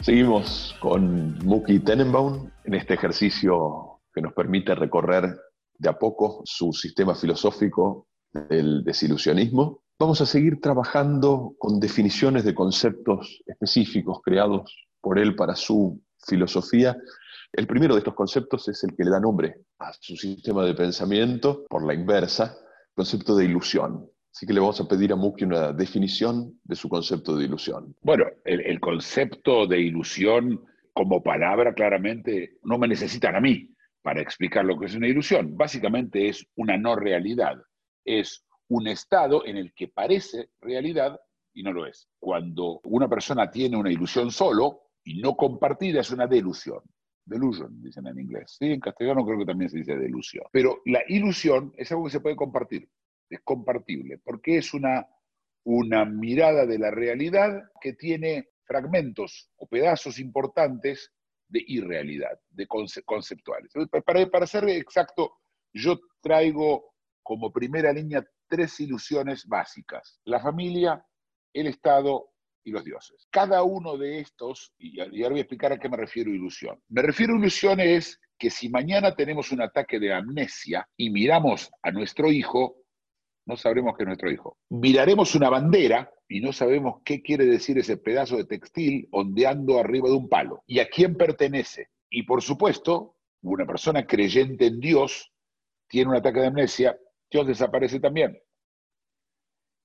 Seguimos con Muki Tenenbaum en este ejercicio que nos permite recorrer de a poco su sistema filosófico del desilusionismo. Vamos a seguir trabajando con definiciones de conceptos específicos creados por él para su filosofía. El primero de estos conceptos es el que le da nombre a su sistema de pensamiento, por la inversa, concepto de ilusión. Así que le vamos a pedir a Muki una definición de su concepto de ilusión. Bueno, el, el concepto de ilusión como palabra claramente no me necesitan a mí para explicar lo que es una ilusión. Básicamente es una no realidad, es un estado en el que parece realidad y no lo es. Cuando una persona tiene una ilusión solo y no compartida es una delusión. Delusion, dicen en inglés. Sí, en castellano creo que también se dice delusión. Pero la ilusión es algo que se puede compartir, es compartible, porque es una, una mirada de la realidad que tiene fragmentos o pedazos importantes de irrealidad, de conce- conceptuales. Para, para ser exacto, yo traigo como primera línea tres ilusiones básicas. La familia, el Estado y los dioses. Cada uno de estos, y ahora voy a explicar a qué me refiero ilusión. Me refiero a ilusión es que si mañana tenemos un ataque de amnesia y miramos a nuestro hijo, no sabremos que es nuestro hijo. Miraremos una bandera y no sabemos qué quiere decir ese pedazo de textil ondeando arriba de un palo y a quién pertenece. Y por supuesto, una persona creyente en Dios tiene un ataque de amnesia, Desaparece también.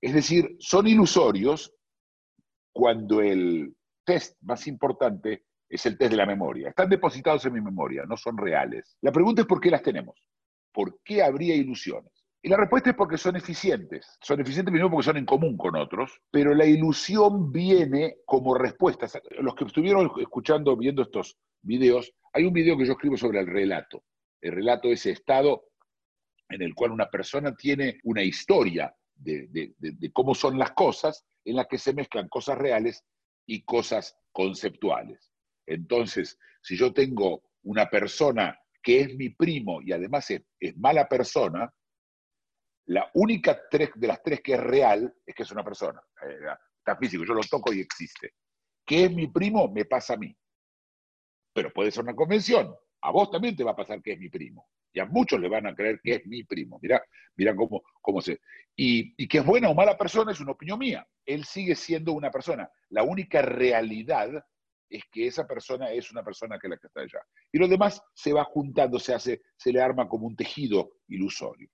Es decir, son ilusorios cuando el test más importante es el test de la memoria. Están depositados en mi memoria, no son reales. La pregunta es por qué las tenemos. ¿Por qué habría ilusiones? Y la respuesta es porque son eficientes. Son eficientes primero porque son en común con otros, pero la ilusión viene como respuesta. Los que estuvieron escuchando, viendo estos videos, hay un video que yo escribo sobre el relato. El relato es ese estado en el cual una persona tiene una historia de, cómo son las cosas, en la que se mezclan cosas reales y cosas conceptuales. Entonces, si yo tengo una persona que es mi primo y además es, mala persona, la única de las tres que es real es que es una persona. Eh, Está físico, yo lo toco y existe. Que es mi primo, me pasa a mí. Pero puede ser una convención. A vos también te va a pasar que es mi primo. Y a muchos le van a creer que es mi primo. Mirá, mirá cómo, cómo se... Y, y que es buena o mala persona es una opinión mía. Él sigue siendo una persona. La única realidad es que esa persona es una persona que es la que está allá. Y lo demás se va juntando, se hace, se le arma como un tejido ilusorio.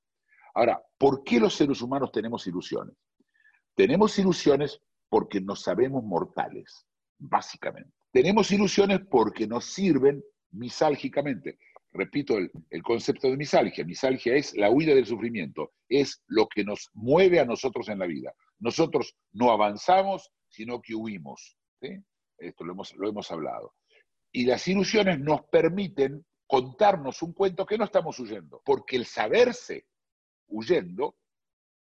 Ahora, ¿por qué los seres humanos tenemos ilusiones? Tenemos ilusiones porque nos sabemos mortales, básicamente. Tenemos ilusiones porque nos sirven misálgicamente. Repito el, el concepto de misalgia. Misalgia es la huida del sufrimiento, es lo que nos mueve a nosotros en la vida. Nosotros no avanzamos, sino que huimos. ¿sí? Esto lo hemos, lo hemos hablado. Y las ilusiones nos permiten contarnos un cuento que no estamos huyendo, porque el saberse huyendo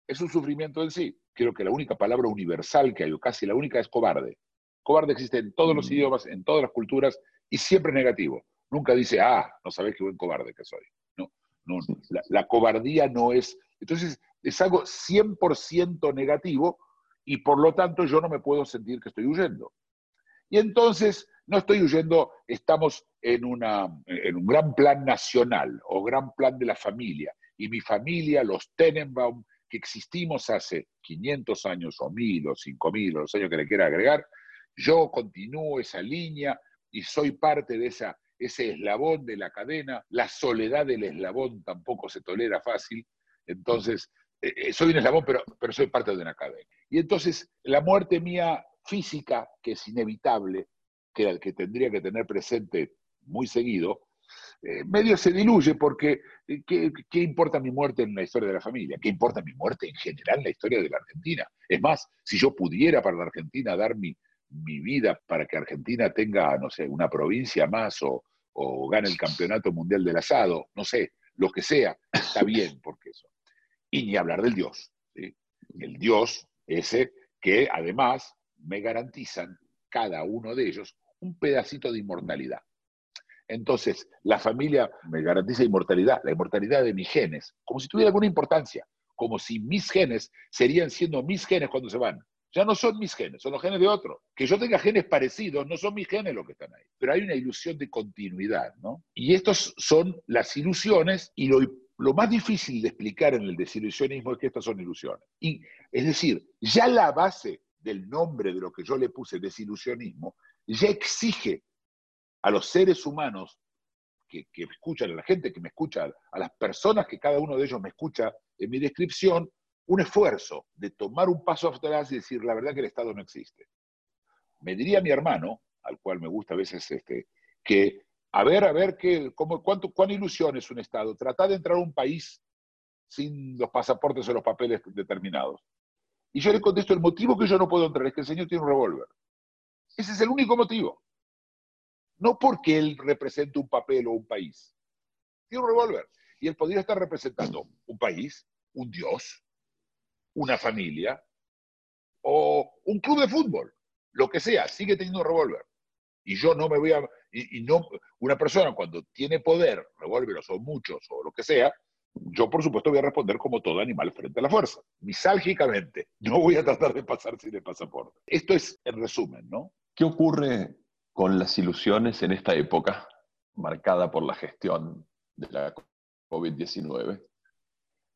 es un sufrimiento en sí. Creo que la única palabra universal que hay, o casi la única, es cobarde. Cobarde existe en todos los Mm. idiomas, en todas las culturas, y siempre es negativo. Nunca dice, ah, no sabés qué buen cobarde que soy. No, no, la, la cobardía no es. Entonces, es algo 100% negativo y por lo tanto yo no me puedo sentir que estoy huyendo. Y entonces, no estoy huyendo, estamos en, una, en un gran plan nacional o gran plan de la familia. Y mi familia, los Tenenbaum, que existimos hace 500 años o 1000 o 5000 o los años que le quiera agregar, yo continúo esa línea y soy parte de esa, ese eslabón de la cadena. La soledad del eslabón tampoco se tolera fácil. Entonces, eh, eh, soy un eslabón, pero, pero soy parte de una cadena. Y entonces, la muerte mía física, que es inevitable, que, que tendría que tener presente muy seguido, eh, medio se diluye porque ¿qué, ¿qué, importa mi muerte en la historia de la familia? ¿Qué importa mi muerte en general en la historia de la Argentina? Es más, si yo pudiera para la Argentina dar mi, mi vida para que Argentina tenga, no sé, una provincia más o, o gane el campeonato mundial del asado, no sé, lo que sea, está bien porque eso. Y ni hablar del Dios, el Dios ese que además me garantizan, cada uno de ellos, un pedacito de inmortalidad. Entonces, la familia me garantiza inmortalidad, la inmortalidad de mis genes, como si tuviera alguna importancia, como si mis genes serían siendo mis genes cuando se van. Ya no son mis genes, son los genes de otro. Que yo tenga genes parecidos, no son mis genes los que están ahí. Pero hay una ilusión de continuidad, ¿no? Y estas son las ilusiones y lo, lo más difícil de explicar en el desilusionismo es que estas son ilusiones. Y, es decir, ya la base del nombre de lo que yo le puse desilusionismo ya exige a los seres humanos que, que escuchan, a la gente que me escucha, a las personas que cada uno de ellos me escucha en mi descripción, un esfuerzo de tomar un paso atrás y decir, la verdad que el Estado no existe. Me diría mi hermano, al cual me gusta a veces, este, que a ver, a ver, qué, cómo, cuánto, cuán ilusión es un Estado. Tratar de entrar a un país sin los pasaportes o los papeles determinados. Y yo le contesto, el motivo que yo no puedo entrar es que el señor tiene un revólver. Ese es el único motivo. No porque él represente un papel o un país. Tiene un revólver. Y él podría estar representando un país, un dios, una familia o un club de fútbol, lo que sea, sigue teniendo un revólver. Y yo no me voy a... Y, no, una persona cuando tiene poder, revólveres o muchos o lo que sea, yo por supuesto voy a responder como todo animal frente a la fuerza, misálgicamente. No voy a tratar de pasar sin el pasaporte. Esto es en resumen, ¿no? ¿Qué ocurre con las ilusiones en esta época marcada por la gestión de la COVID-19?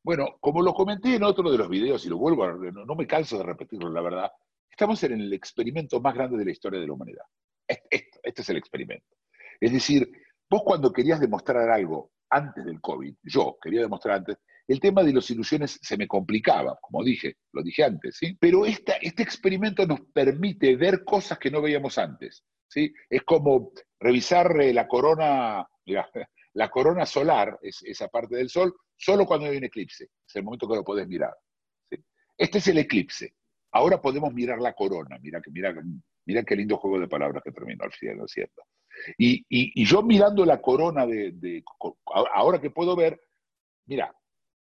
Bueno, como lo comenté en otro de los videos y lo vuelvo a, no, no me canso de repetirlo, la verdad, estamos en el experimento más grande de la historia de la humanidad. Este, este es el experimento. Es decir, vos cuando querías demostrar algo antes del COVID, yo quería demostrar antes, el tema de las ilusiones se me complicaba, como dije, lo dije antes, ¿sí? Pero esta, este experimento nos permite ver cosas que no veíamos antes, ¿sí? Es como revisar eh, la corona, la corona solar, es, esa parte del Sol, solo cuando hay un eclipse. Es el momento que lo podés mirar. Este es el eclipse. Ahora podemos mirar la corona. Mira, mira, mira qué lindo juego de palabras que terminó al final, ¿no es cierto? Y, yo mirando la corona de, Ahora que puedo ver, mira,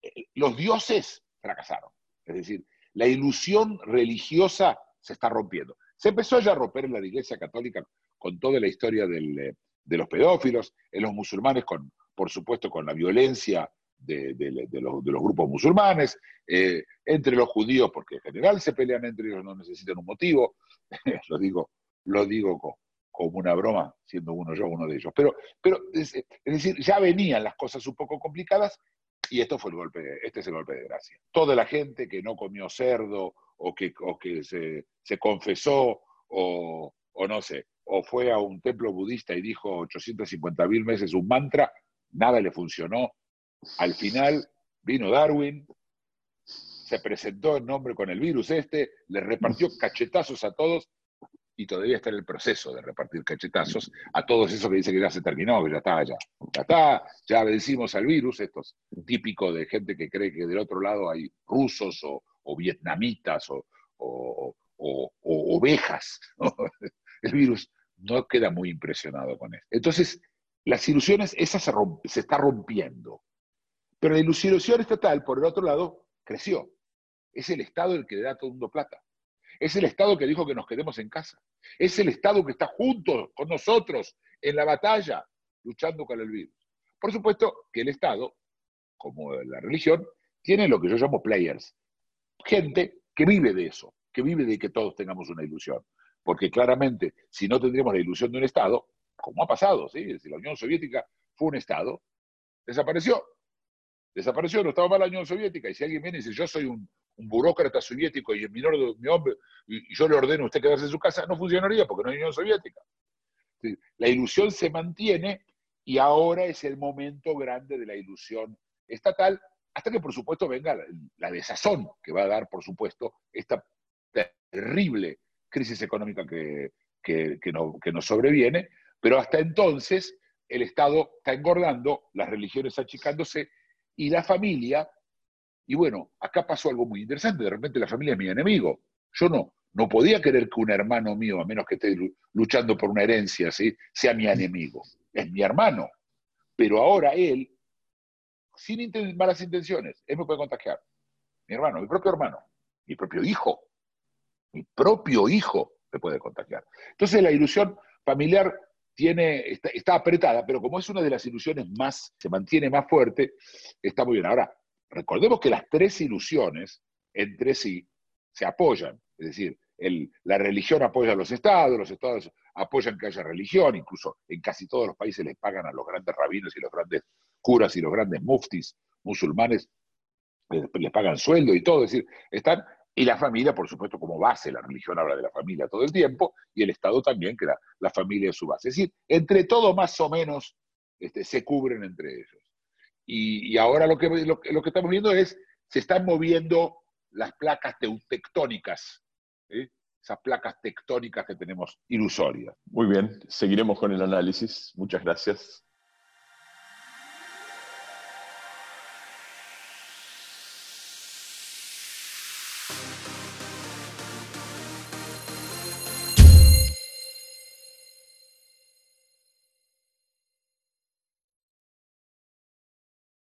eh, los dioses fracasaron. Es decir, la ilusión religiosa se está rompiendo. Se empezó ya a romper en la Iglesia Católica con toda la historia eh, de los pedófilos, en los musulmanes, con, por supuesto, con la violencia de, los, grupos musulmanes, eh, entre los judíos, porque en general se pelean entre ellos, no necesitan un motivo, lo digo, lo digo como una broma, siendo uno yo uno de ellos. Pero, pero es, decir, ya venían las cosas un poco complicadas y esto fue el golpe, este es el golpe de gracia. Toda la gente que no comió cerdo o que, que se, se confesó o, o no sé, o fue a un templo budista y dijo 850 mil meses un mantra, nada le funcionó, al final vino Darwin, se presentó en nombre con el virus este, le repartió cachetazos a todos y todavía está en el proceso de repartir cachetazos a todos esos que dicen que ya se terminó, que ya está, ya, ya está, ya vencimos al virus, esto es típico de gente que cree que del otro lado hay rusos o, vietnamitas o, ovejas. El virus no queda muy impresionado con eso. Entonces, las ilusiones, esa se, se está rompiendo. Pero la ilusión estatal, por el otro lado, creció. Es el Estado el que le da a todo el mundo plata. Es el Estado que dijo que nos quedemos en casa. Es el Estado que está junto con nosotros en la batalla, luchando con el virus. Por supuesto que el Estado, como la religión, tiene lo que yo llamo players. Gente que vive de eso, que vive de que todos tengamos una ilusión. Porque claramente, si no tendríamos la ilusión de un Estado, como ha pasado, ¿sí? Si la Unión Soviética fue un Estado, desapareció desapareció, no estaba mal la Unión Soviética, y si alguien viene y dice, yo soy un, burócrata soviético y el menor mi hombre, y, yo le ordeno a usted quedarse en su casa, no funcionaría porque no hay Unión Soviética. La ilusión se mantiene y ahora es el momento grande de la ilusión estatal, hasta que por supuesto venga la, desazón que va a dar, por supuesto, esta terrible crisis económica que, que, que nos sobreviene, pero hasta entonces el Estado está engordando, las religiones achicándose y la familia, y bueno, acá pasó algo muy interesante, de repente la familia es mi enemigo. Yo no, no podía querer que un hermano mío, a menos que esté luchando por una herencia, ¿sí? sea mi enemigo. Es mi hermano. Pero ahora él, sin malas intenciones, él me puede contagiar. Mi hermano, mi propio hermano, mi propio hijo. mi propio hijo me puede contagiar. Entonces la ilusión familiar tiene, está, apretada, pero como es una de las ilusiones más, se mantiene más fuerte, está muy bien. Ahora, recordemos que las tres ilusiones entre sí se apoyan, es decir, la religión apoya a los estados, los estados apoyan que haya religión, incluso en casi todos los países les pagan a los grandes rabinos y los grandes curas y los grandes muftis musulmanes, les, pagan sueldo y todo, es decir, están y la familia, por supuesto, como base, la religión habla de la familia todo el tiempo, y el Estado también, que la, familia es su base. Es decir, entre todo más o menos este, se cubren entre ellos. Y, ahora lo que, lo, que estamos viendo es, se están moviendo las placas tectónicas, esas placas tectónicas que tenemos ilusorias. Muy bien, seguiremos con el análisis. Muchas gracias.